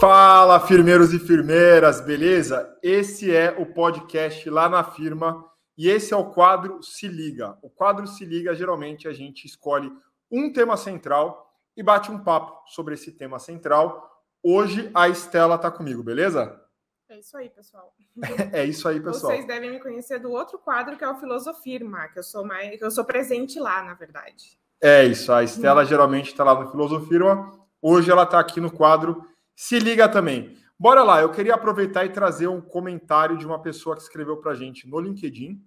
Fala, firmeiros e firmeiras, beleza? Esse é o podcast lá na firma e esse é o quadro Se Liga. O quadro Se Liga, geralmente a gente escolhe um tema central e bate um papo sobre esse tema central. Hoje a Estela está comigo, beleza? É isso aí, pessoal. é isso aí, pessoal. Vocês devem me conhecer do outro quadro que é o Filosofirma, que eu sou mais, que eu sou presente lá, na verdade. É isso. A Estela geralmente está lá no Filosofirma. Hoje ela está aqui no quadro se liga também. Bora lá, eu queria aproveitar e trazer um comentário de uma pessoa que escreveu para gente no LinkedIn.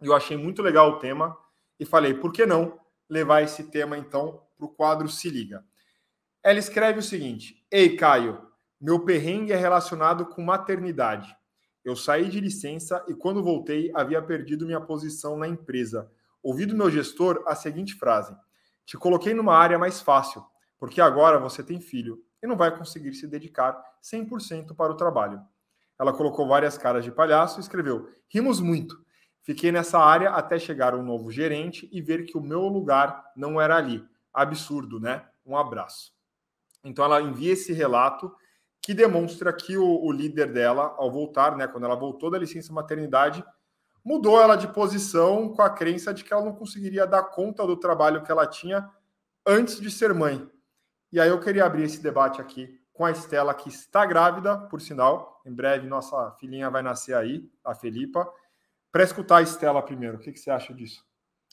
Eu achei muito legal o tema e falei, por que não levar esse tema então para o quadro Se Liga? Ela escreve o seguinte: Ei, Caio, meu perrengue é relacionado com maternidade. Eu saí de licença e quando voltei havia perdido minha posição na empresa. Ouvi do meu gestor a seguinte frase: Te coloquei numa área mais fácil, porque agora você tem filho e não vai conseguir se dedicar 100% para o trabalho. Ela colocou várias caras de palhaço e escreveu: Rimos muito. Fiquei nessa área até chegar um novo gerente e ver que o meu lugar não era ali. Absurdo, né? Um abraço. Então ela envia esse relato que demonstra que o, o líder dela, ao voltar, né, quando ela voltou da licença maternidade, mudou ela de posição com a crença de que ela não conseguiria dar conta do trabalho que ela tinha antes de ser mãe. E aí eu queria abrir esse debate aqui com a Estela, que está grávida, por sinal. Em breve nossa filhinha vai nascer aí, a Felipa. Para escutar a Estela primeiro, o que, que você acha disso?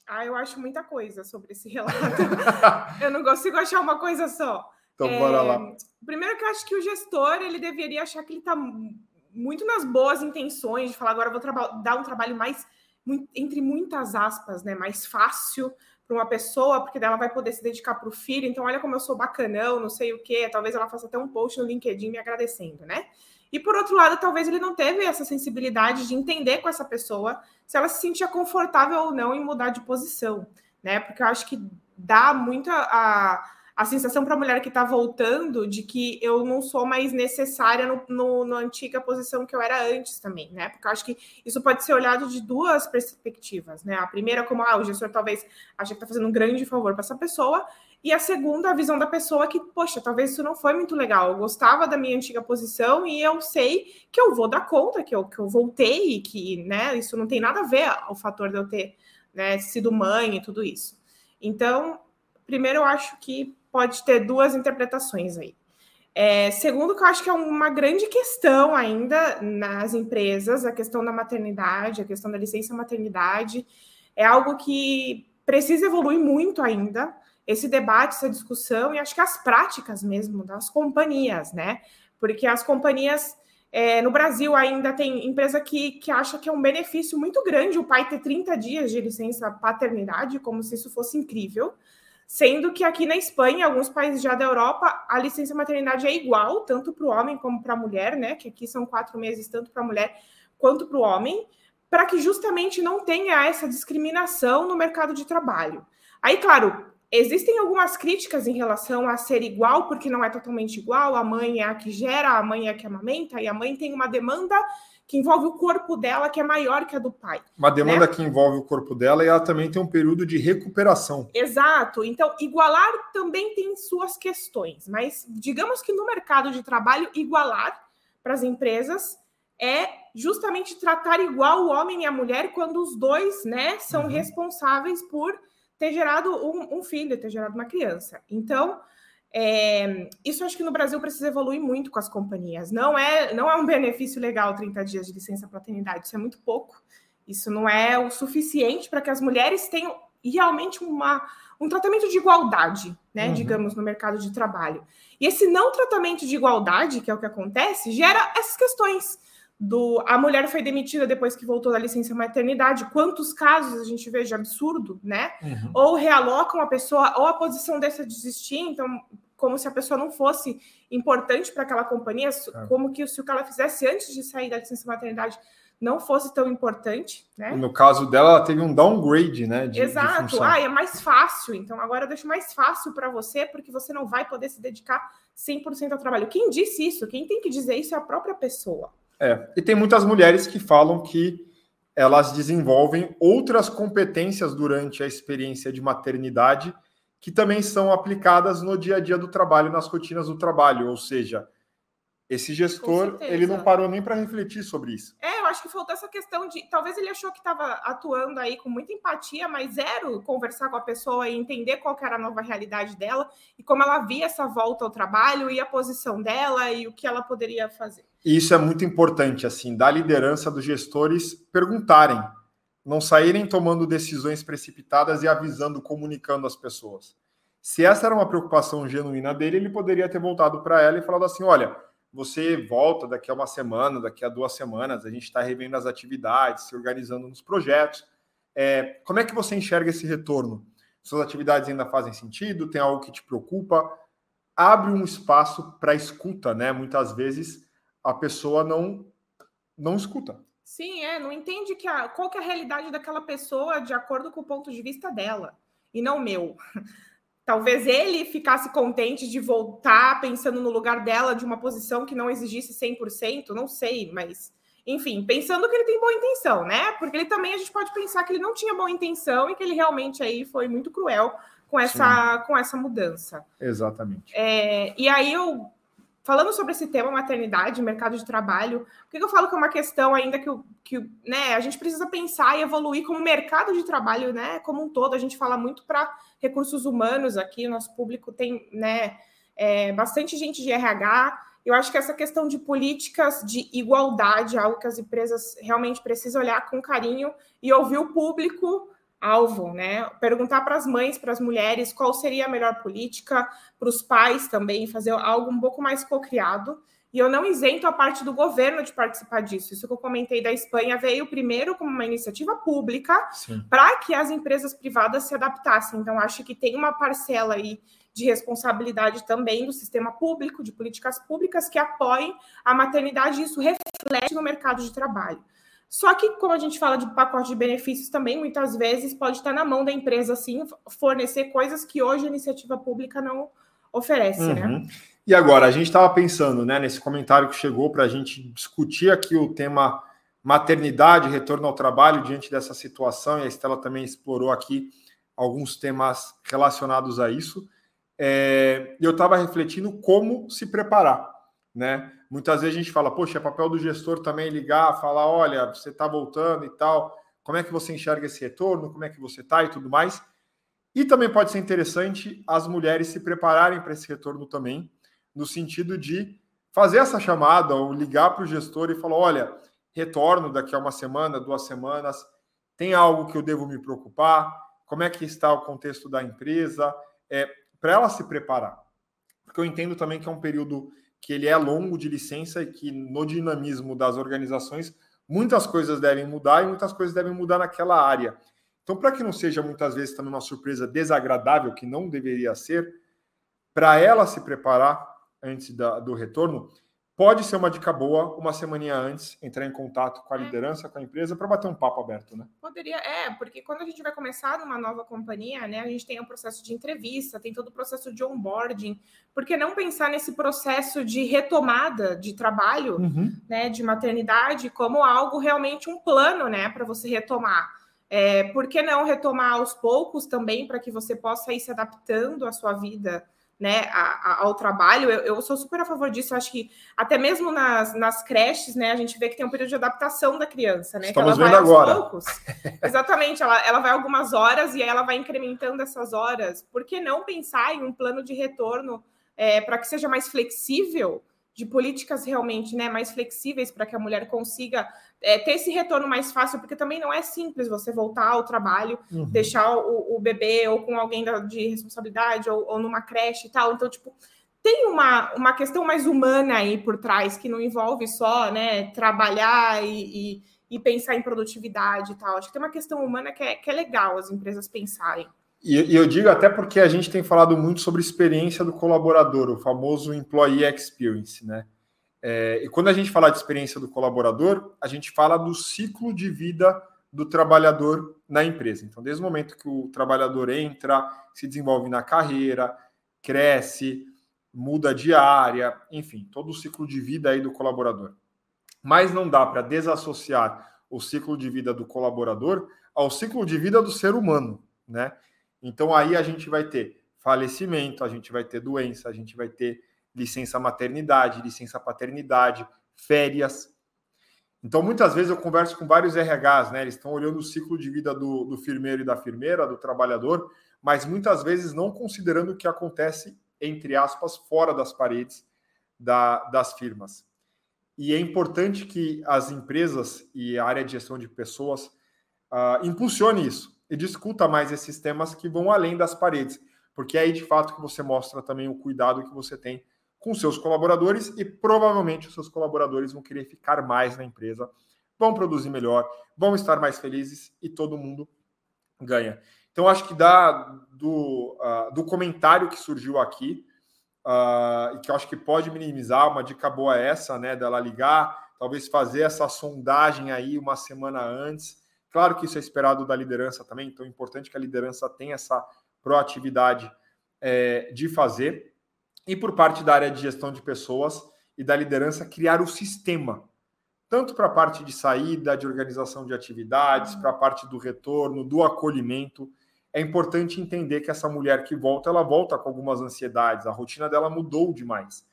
Ah, eu acho muita coisa sobre esse relato. eu não consigo achar uma coisa só. Então, é... bora lá. Primeiro que eu acho que o gestor, ele deveria achar que ele está muito nas boas intenções de falar agora vou dar um trabalho mais, entre muitas aspas, né, mais fácil para uma pessoa, porque ela vai poder se dedicar para o filho. Então, olha como eu sou bacanão, não sei o quê. Talvez ela faça até um post no LinkedIn me agradecendo, né? E por outro lado, talvez ele não teve essa sensibilidade de entender com essa pessoa se ela se sentia confortável ou não em mudar de posição, né? Porque eu acho que dá muito a a sensação para a mulher que está voltando de que eu não sou mais necessária no, no, na antiga posição que eu era antes também, né? Porque eu acho que isso pode ser olhado de duas perspectivas, né? A primeira, como ah, o gestor talvez acha que está fazendo um grande favor para essa pessoa, e a segunda, a visão da pessoa que, poxa, talvez isso não foi muito legal. Eu gostava da minha antiga posição e eu sei que eu vou dar conta, que eu, que eu voltei, que né, isso não tem nada a ver o fator de eu ter né, sido mãe e tudo isso. Então, primeiro eu acho que pode ter duas interpretações aí. É, segundo, que eu acho que é uma grande questão ainda nas empresas, a questão da maternidade, a questão da licença maternidade, é algo que precisa evoluir muito ainda, esse debate, essa discussão, e acho que as práticas mesmo das companhias, né? Porque as companhias é, no Brasil ainda tem empresa que, que acha que é um benefício muito grande o pai ter 30 dias de licença paternidade, como se isso fosse incrível. Sendo que aqui na Espanha, em alguns países já da Europa, a licença maternidade é igual, tanto para o homem como para a mulher, né? Que aqui são quatro meses, tanto para a mulher quanto para o homem, para que justamente não tenha essa discriminação no mercado de trabalho. Aí, claro, existem algumas críticas em relação a ser igual, porque não é totalmente igual. A mãe é a que gera, a mãe é a que amamenta, e a mãe tem uma demanda que envolve o corpo dela, que é maior que a do pai. Uma demanda né? que envolve o corpo dela e ela também tem um período de recuperação. Exato. Então, igualar também tem suas questões, mas digamos que no mercado de trabalho, igualar para as empresas é justamente tratar igual o homem e a mulher quando os dois né, são uhum. responsáveis por ter gerado um, um filho, ter gerado uma criança. Então, é, isso acho que no Brasil precisa evoluir muito com as companhias. Não é, não é um benefício legal 30 dias de licença paternidade, isso é muito pouco. Isso não é o suficiente para que as mulheres tenham realmente uma, um tratamento de igualdade, né, uhum. digamos, no mercado de trabalho. E esse não tratamento de igualdade, que é o que acontece, gera essas questões do a mulher foi demitida depois que voltou da licença maternidade. Quantos casos a gente vê de absurdo, né? Uhum. Ou realocam a pessoa, ou a posição dessa desistir, então como se a pessoa não fosse importante para aquela companhia, é. como que se o que ela fizesse antes de sair da licença maternidade não fosse tão importante, né? No caso dela, ela teve um downgrade, né? De, Exato. De ah, é mais fácil. Então agora eu deixo mais fácil para você, porque você não vai poder se dedicar 100% ao trabalho. Quem disse isso? Quem tem que dizer isso é a própria pessoa. É. E tem muitas mulheres que falam que elas desenvolvem outras competências durante a experiência de maternidade que também são aplicadas no dia a dia do trabalho, nas rotinas do trabalho, ou seja, Esse gestor, ele não parou nem para refletir sobre isso. É, eu acho que faltou essa questão de. Talvez ele achou que estava atuando aí com muita empatia, mas zero conversar com a pessoa e entender qual era a nova realidade dela e como ela via essa volta ao trabalho e a posição dela e o que ela poderia fazer. Isso é muito importante, assim, da liderança dos gestores perguntarem, não saírem tomando decisões precipitadas e avisando, comunicando as pessoas. Se essa era uma preocupação genuína dele, ele poderia ter voltado para ela e falado assim: olha você volta daqui a uma semana, daqui a duas semanas, a gente está revendo as atividades, se organizando nos projetos. É, como é que você enxerga esse retorno? Suas atividades ainda fazem sentido? Tem algo que te preocupa? Abre um espaço para escuta, né? Muitas vezes a pessoa não não escuta. Sim, é, não entende que a, qual que é a realidade daquela pessoa de acordo com o ponto de vista dela e não o meu. Talvez ele ficasse contente de voltar pensando no lugar dela de uma posição que não exigisse 100%, não sei, mas enfim, pensando que ele tem boa intenção, né? Porque ele também a gente pode pensar que ele não tinha boa intenção e que ele realmente aí foi muito cruel com essa, com essa mudança. Exatamente. É, e aí eu falando sobre esse tema maternidade, mercado de trabalho, por que eu falo que é uma questão ainda que, que né, a gente precisa pensar e evoluir como mercado de trabalho, né, como um todo. A gente fala muito para recursos humanos aqui, nosso público tem, né, é, bastante gente de RH. Eu acho que essa questão de políticas de igualdade é algo que as empresas realmente precisam olhar com carinho e ouvir o público alvo, né? Perguntar para as mães, para as mulheres, qual seria a melhor política, para os pais também, fazer algo um pouco mais cocriado. E eu não isento a parte do governo de participar disso. Isso que eu comentei da Espanha veio primeiro como uma iniciativa pública para que as empresas privadas se adaptassem. Então, acho que tem uma parcela aí de responsabilidade também do sistema público, de políticas públicas que apoiem a maternidade, e isso reflete no mercado de trabalho. Só que, como a gente fala de pacote de benefícios também, muitas vezes pode estar na mão da empresa, assim, fornecer coisas que hoje a iniciativa pública não oferece, né? uhum. né? E agora, a gente estava pensando, né, nesse comentário que chegou para a gente discutir aqui o tema maternidade, retorno ao trabalho diante dessa situação, e a Estela também explorou aqui alguns temas relacionados a isso. É, eu estava refletindo como se preparar, né? Muitas vezes a gente fala, poxa, é papel do gestor também ligar, falar, olha, você está voltando e tal, como é que você enxerga esse retorno, como é que você está e tudo mais. E também pode ser interessante as mulheres se prepararem para esse retorno também, no sentido de fazer essa chamada ou ligar para o gestor e falar, olha, retorno daqui a uma semana, duas semanas, tem algo que eu devo me preocupar? Como é que está o contexto da empresa? É, para ela se preparar. Porque eu entendo também que é um período que ele é longo de licença e que no dinamismo das organizações muitas coisas devem mudar e muitas coisas devem mudar naquela área. Então, para que não seja muitas vezes também uma surpresa desagradável, que não deveria ser, para ela se preparar antes da, do retorno, pode ser uma dica boa, uma semaninha antes, entrar em contato com a é. liderança, com a empresa, para bater um papo aberto, né? Poderia, é, porque quando a gente vai começar numa nova companhia, né, a gente tem o um processo de entrevista, tem todo o processo de onboarding, por que não pensar nesse processo de retomada de trabalho, uhum. né, de maternidade, como algo realmente um plano, né, para você retomar? É, por que não retomar aos poucos também, para que você possa ir se adaptando à sua vida né, a, a, ao trabalho, eu, eu, sou super a favor disso. Eu acho que até mesmo nas, nas creches, né, a gente vê que tem um período de adaptação da criança, né? Estamos vendo agora. Poucos. Exatamente, ela, ela vai algumas horas e aí ela vai incrementando essas horas. Por que não pensar em um plano de retorno é, para que seja mais flexível? de políticas realmente né, mais flexíveis para que a mulher consiga é, ter esse retorno mais fácil, porque também não é simples você voltar ao trabalho, uhum. deixar o, o, bebê ou com alguém de responsabilidade ou, ou, numa creche e tal. Então, tipo, tem uma, uma questão mais humana aí por trás, que não envolve só né, trabalhar e, e, e pensar em produtividade e tal. Acho que tem uma questão humana que é, que é legal as empresas pensarem. E, e, eu digo até porque a gente tem falado muito sobre experiência do colaborador, o famoso employee experience, né? É, e quando a gente fala de experiência do colaborador, a gente fala do ciclo de vida do trabalhador na empresa. Então, desde o momento que o trabalhador entra, se desenvolve na carreira, cresce, muda de área, enfim, todo o ciclo de vida aí do colaborador. Mas não dá para desassociar o ciclo de vida do colaborador ao ciclo de vida do ser humano, né? Então aí a gente vai ter falecimento, a gente vai ter doença, a gente vai ter licença maternidade, licença paternidade, férias. Então, muitas vezes eu converso com vários RHs, né? Eles estão olhando o ciclo de vida do, do firmeiro e da firmeira, do trabalhador, mas muitas vezes não considerando o que acontece, entre aspas, fora das paredes da, das firmas. E é importante que as empresas e a área de gestão de pessoas uh, impulsione isso e discuta mais esses temas que vão além das paredes, porque é aí de fato que você mostra também o cuidado que você tem com seus colaboradores e provavelmente os seus colaboradores vão querer ficar mais na empresa, vão produzir melhor, vão estar mais felizes e todo mundo ganha. Então, acho que da, do, uh, do comentário que surgiu aqui, uh, e que eu acho que pode minimizar, uma dica boa é essa, né, dela ligar, talvez fazer essa sondagem aí uma semana antes. Claro que isso é esperado da liderança também, então é importante que a liderança tenha essa proatividade é, de fazer e por parte da área de gestão de pessoas e da liderança criar o sistema, tanto para a parte de saída, de organização de atividades, para a parte do retorno, do acolhimento. É importante entender que essa mulher que volta, ela volta com algumas ansiedades, a rotina dela mudou demais.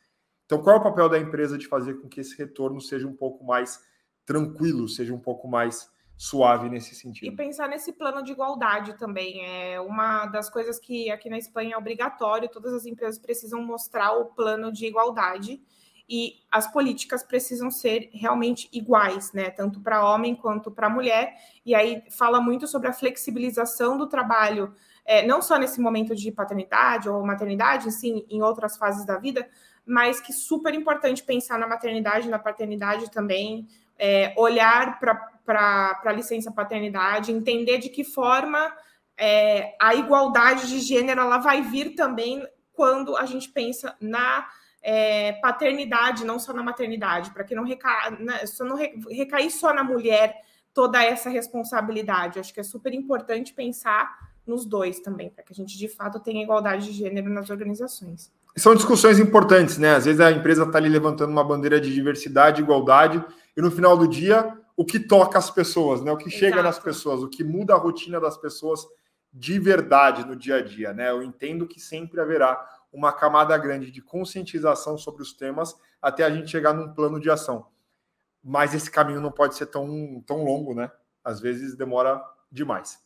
Então, qual é o papel da empresa de fazer com que esse retorno seja um pouco mais tranquilo, seja um pouco mais suave nesse sentido. E pensar nesse plano de igualdade também. É uma das coisas que aqui na Espanha é obrigatório, todas as empresas precisam mostrar o plano de igualdade e as políticas precisam ser realmente iguais, né? Tanto para homem quanto para mulher. E aí fala muito sobre a flexibilização do trabalho, é, não só nesse momento de paternidade ou maternidade, sim, em outras fases da vida, mas que super importante pensar na maternidade, na paternidade também, é, olhar para a licença paternidade, entender de que forma é, a igualdade de gênero ela vai vir também quando a gente pensa na é, paternidade, não só na maternidade, para que não, reca... Né, só não recair só na mulher toda essa responsabilidade. Acho que é super importante pensar nos dois também, para que a gente de fato tenha igualdade de gênero nas organizações. São discussões importantes, né? Às vezes a empresa está ali levantando uma bandeira de diversidade, igualdade, e no final do dia, o que toca as pessoas, né? O que Exato. chega nas pessoas, o que muda a rotina das pessoas de verdade no dia a dia, né? Eu entendo que sempre haverá uma camada grande de conscientização sobre os temas até a gente chegar num plano de ação. Mas esse caminho não pode ser tão, tão longo, né? Às vezes demora demais.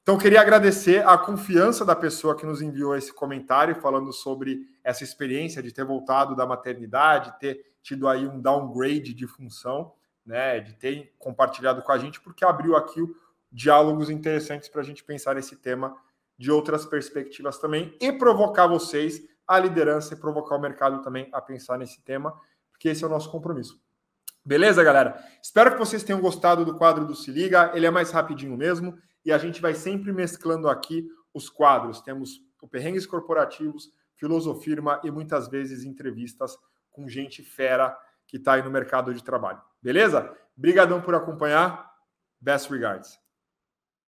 Então, queria agradecer a confiança da pessoa que nos enviou esse comentário falando sobre essa experiência de ter voltado da maternidade, ter tido aí um downgrade de função, né, de ter compartilhado com a gente, porque abriu aqui diálogos interessantes para a gente pensar esse tema de outras perspectivas também e provocar vocês, a liderança, e provocar o mercado também a pensar nesse tema, porque esse é o nosso compromisso. Beleza, galera? Espero que vocês tenham gostado do quadro do Se Liga. Ele é mais rapidinho mesmo e a gente vai sempre mesclando aqui os quadros. Temos o Perrengues Corporativos, Filosofirma e muitas vezes entrevistas com gente fera que está aí no mercado de trabalho. Beleza? Obrigadão por acompanhar. Best regards.